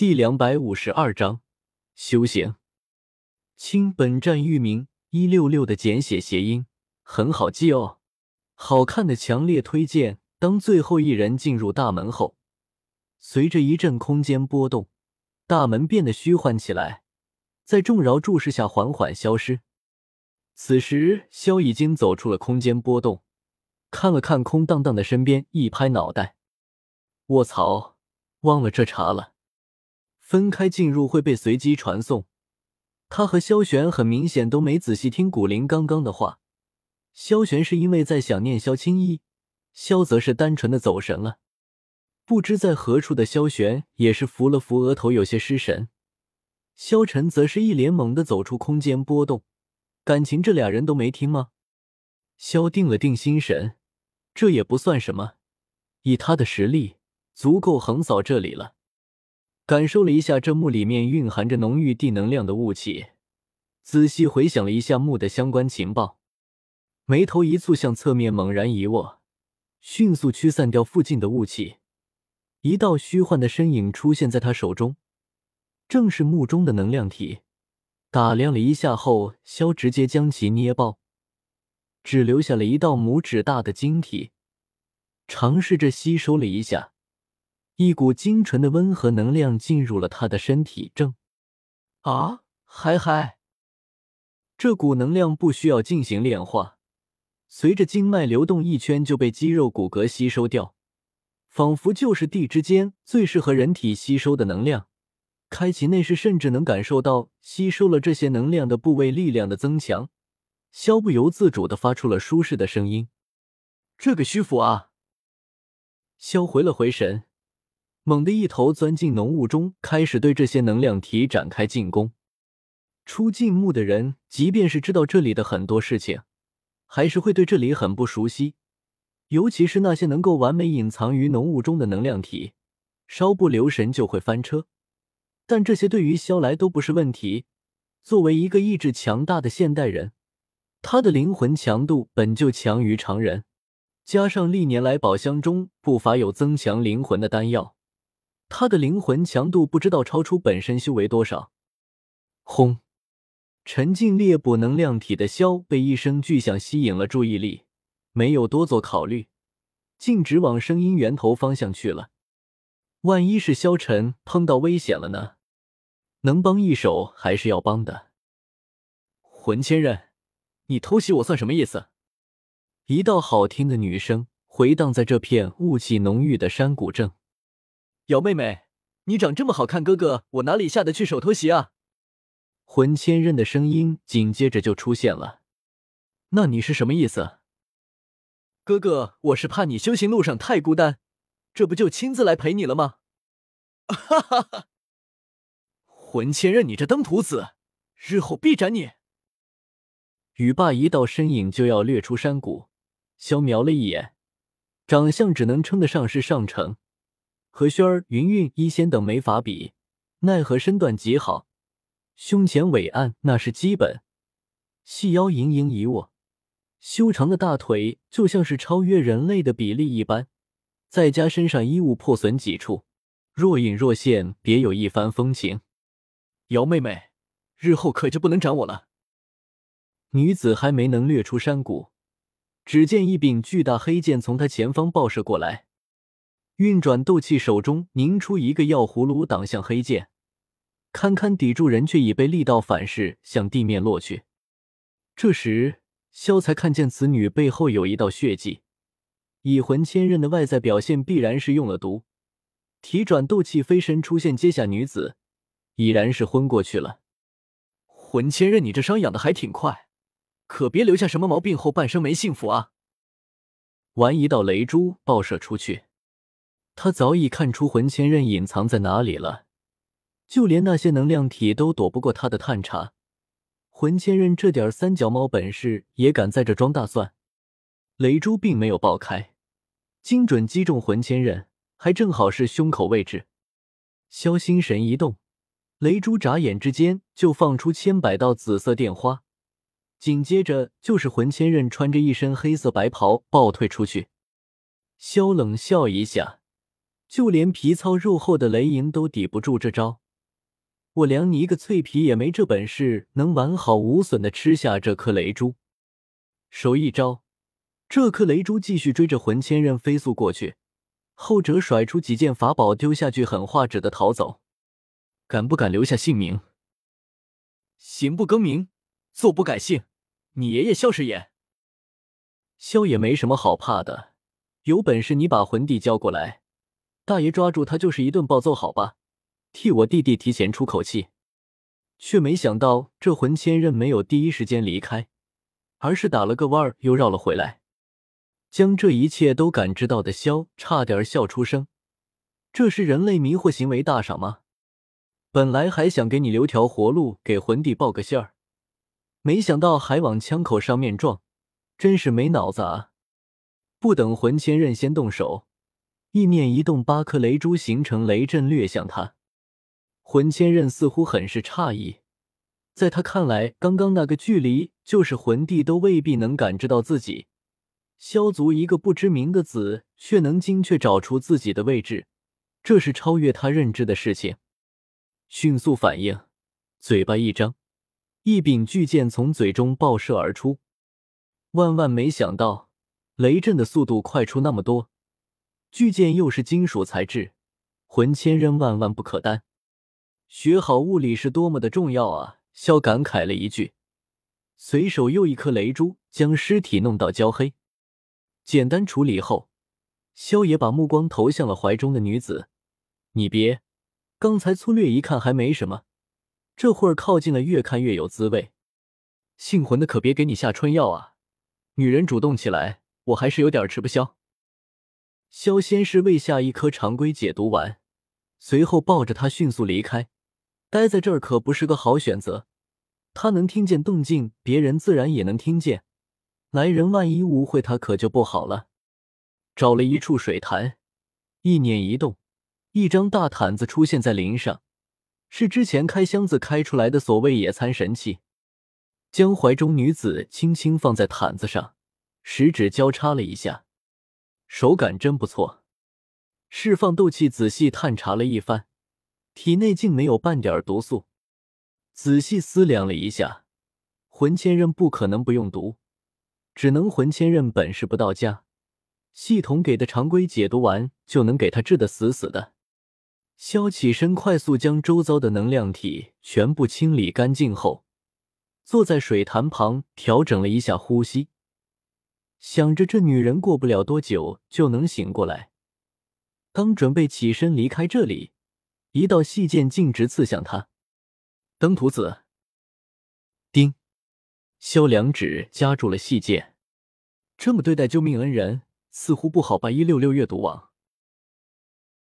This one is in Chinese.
第两百五十二章修行。亲，本站域名一六六的简写谐音，很好记哦。好看的强烈推荐。当最后一人进入大门后，随着一阵空间波动，大门变得虚幻起来，在众饶注视下缓缓消失。此时，萧已经走出了空间波动，看了看空荡荡的身边，一拍脑袋：“卧槽，忘了这茬了。”分开进入会被随机传送。他和萧玄很明显都没仔细听古灵刚刚的话。萧玄是因为在想念萧青衣。萧则是单纯的走神了，不知在何处的萧玄也是扶了扶额头，有些失神。萧晨则是一脸懵的走出空间波动，感情这俩人都没听吗？萧定了定心神，这也不算什么，以他的实力，足够横扫这里了。感受了一下这墓里面蕴含着浓郁地能量的雾气，仔细回想了一下墓的相关情报，眉头一蹙，向侧面猛然一握。迅速驱散掉附近的雾气，一道虚幻的身影出现在他手中，正是墓中的能量体。打量了一下后，萧直接将其捏爆，只留下了一道拇指大的晶体。尝试着吸收了一下，一股精纯的温和能量进入了他的身体。正啊，嗨嗨，这股能量不需要进行炼化。随着经脉流动，一圈就被肌肉骨骼吸收掉，仿佛就是地之间最适合人体吸收的能量。开启内视，甚至能感受到吸收了这些能量的部位力量的增强。萧不由自主的发出了舒适的声音：“这个虚符啊！”萧回了回神，猛地一头钻进浓雾中，开始对这些能量体展开进攻。出禁墓的人，即便是知道这里的很多事情。还是会对这里很不熟悉，尤其是那些能够完美隐藏于浓雾中的能量体，稍不留神就会翻车。但这些对于萧来都不是问题。作为一个意志强大的现代人，他的灵魂强度本就强于常人，加上历年来宝箱中不乏有增强灵魂的丹药，他的灵魂强度不知道超出本身修为多少。轰！沉浸猎捕能量体的萧被一声巨响吸引了注意力，没有多做考虑，径直往声音源头方向去了。万一是萧晨碰到危险了呢？能帮一手还是要帮的。魂千仞，你偷袭我算什么意思？一道好听的女声回荡在这片雾气浓郁的山谷正。瑶妹妹，你长这么好看，哥哥我哪里下得去手偷袭啊？魂千仞的声音紧接着就出现了，那你是什么意思？哥哥，我是怕你修行路上太孤单，这不就亲自来陪你了吗？哈哈哈！魂千仞，你这登徒子，日后必斩你！语罢，一道身影就要掠出山谷。萧瞄了一眼，长相只能称得上是上乘，和轩儿、云韵、一仙等没法比，奈何身段极好。胸前伟岸那是基本，细腰盈盈一握，修长的大腿就像是超越人类的比例一般，再加身上衣物破损几处，若隐若现，别有一番风情。瑶妹妹，日后可就不能斩我了。女子还没能掠出山谷，只见一柄巨大黑剑从她前方爆射过来，运转斗气，手中凝出一个药葫芦，挡向黑剑。堪堪抵住人，却已被力道反噬，向地面落去。这时，萧才看见此女背后有一道血迹，以魂千仞的外在表现，必然是用了毒。体转斗气飞身出现，接下女子已然是昏过去了。魂千仞，你这伤养的还挺快，可别留下什么毛病，后半生没幸福啊！玩一道雷珠爆射出去，他早已看出魂千仞隐藏在哪里了。就连那些能量体都躲不过他的探查，魂千仞这点三脚猫本事也敢在这装大蒜？雷珠并没有爆开，精准击中魂千仞，还正好是胸口位置。萧心神一动，雷珠眨眼之间就放出千百道紫色电花，紧接着就是魂千仞穿着一身黑色白袍暴退出去。萧冷笑一下，就连皮糙肉厚的雷莹都抵不住这招。我量你一个脆皮也没这本事，能完好无损的吃下这颗雷珠。手一招，这颗雷珠继续追着魂千仞飞速过去。后者甩出几件法宝，丢下句狠话，只得逃走。敢不敢留下姓名？行不更名，坐不改姓。你爷爷萧是也。萧也没什么好怕的，有本事你把魂帝叫过来，大爷抓住他就是一顿暴揍，好吧？替我弟弟提前出口气。却没想到这魂千仞没有第一时间离开，而是打了个弯儿又绕了回来。将这一切都感知到的萧差点笑出声，这是人类迷惑行为大赏吗？本来还想给你留条活路，给魂帝报个信儿，没想到还往枪口上面撞，真是没脑子啊！不等魂千仞先动手，意念一动，八颗雷珠形成雷阵掠向他。魂千仞似乎很是诧异，在他看来，刚刚那个距离，就是魂帝都未必能感知到自己。萧族一个不知名的子，却能精确找出自己的位置，这是超越他认知的事情。迅速反应，嘴巴一张，一柄巨剑从嘴中爆射而出。万万没想到，雷震的速度快出那么多，巨剑又是金属材质，魂千人万万不可担。学好物理是多么的重要啊！萧感慨了一句，随手又一颗雷珠，将尸体弄到焦黑。简单处理后，萧野把目光投向了怀中的女子。你别，刚才粗略一看还没什么，这会儿靠近了，越看越有滋味。姓魂的可别给你下春药啊！女人主动起来，我还是有点吃不消。萧先是喂下一颗常规解毒丸，随后抱着她迅速离开。待在这儿可不是个好选择，他能听见动静，别人自然也能听见。来人万一误会他，可就不好了。找了一处水潭，意念一动，一张大毯子出现在林上，是之前开箱子开出来的所谓野餐神器。将怀中女子轻轻放在毯子上，食指交叉了一下，手感真不错。释放斗气，仔细探查了一番，体内竟没有半点毒素。仔细思量了一下，魂千仞不可能不用毒。只能魂千仞本事不到家，系统给的常规解毒丸就能给他治得死死的。萧起身，快速将周遭的能量体全部清理干净后，坐在水潭旁调整了一下呼吸，想着这女人过不了多久就能醒过来。刚准备起身离开这里，一道细剑径直刺向他。登徒子，丁。萧良指夹住了细剑，这么对待救命恩人，似乎不好吧？一六六阅读网。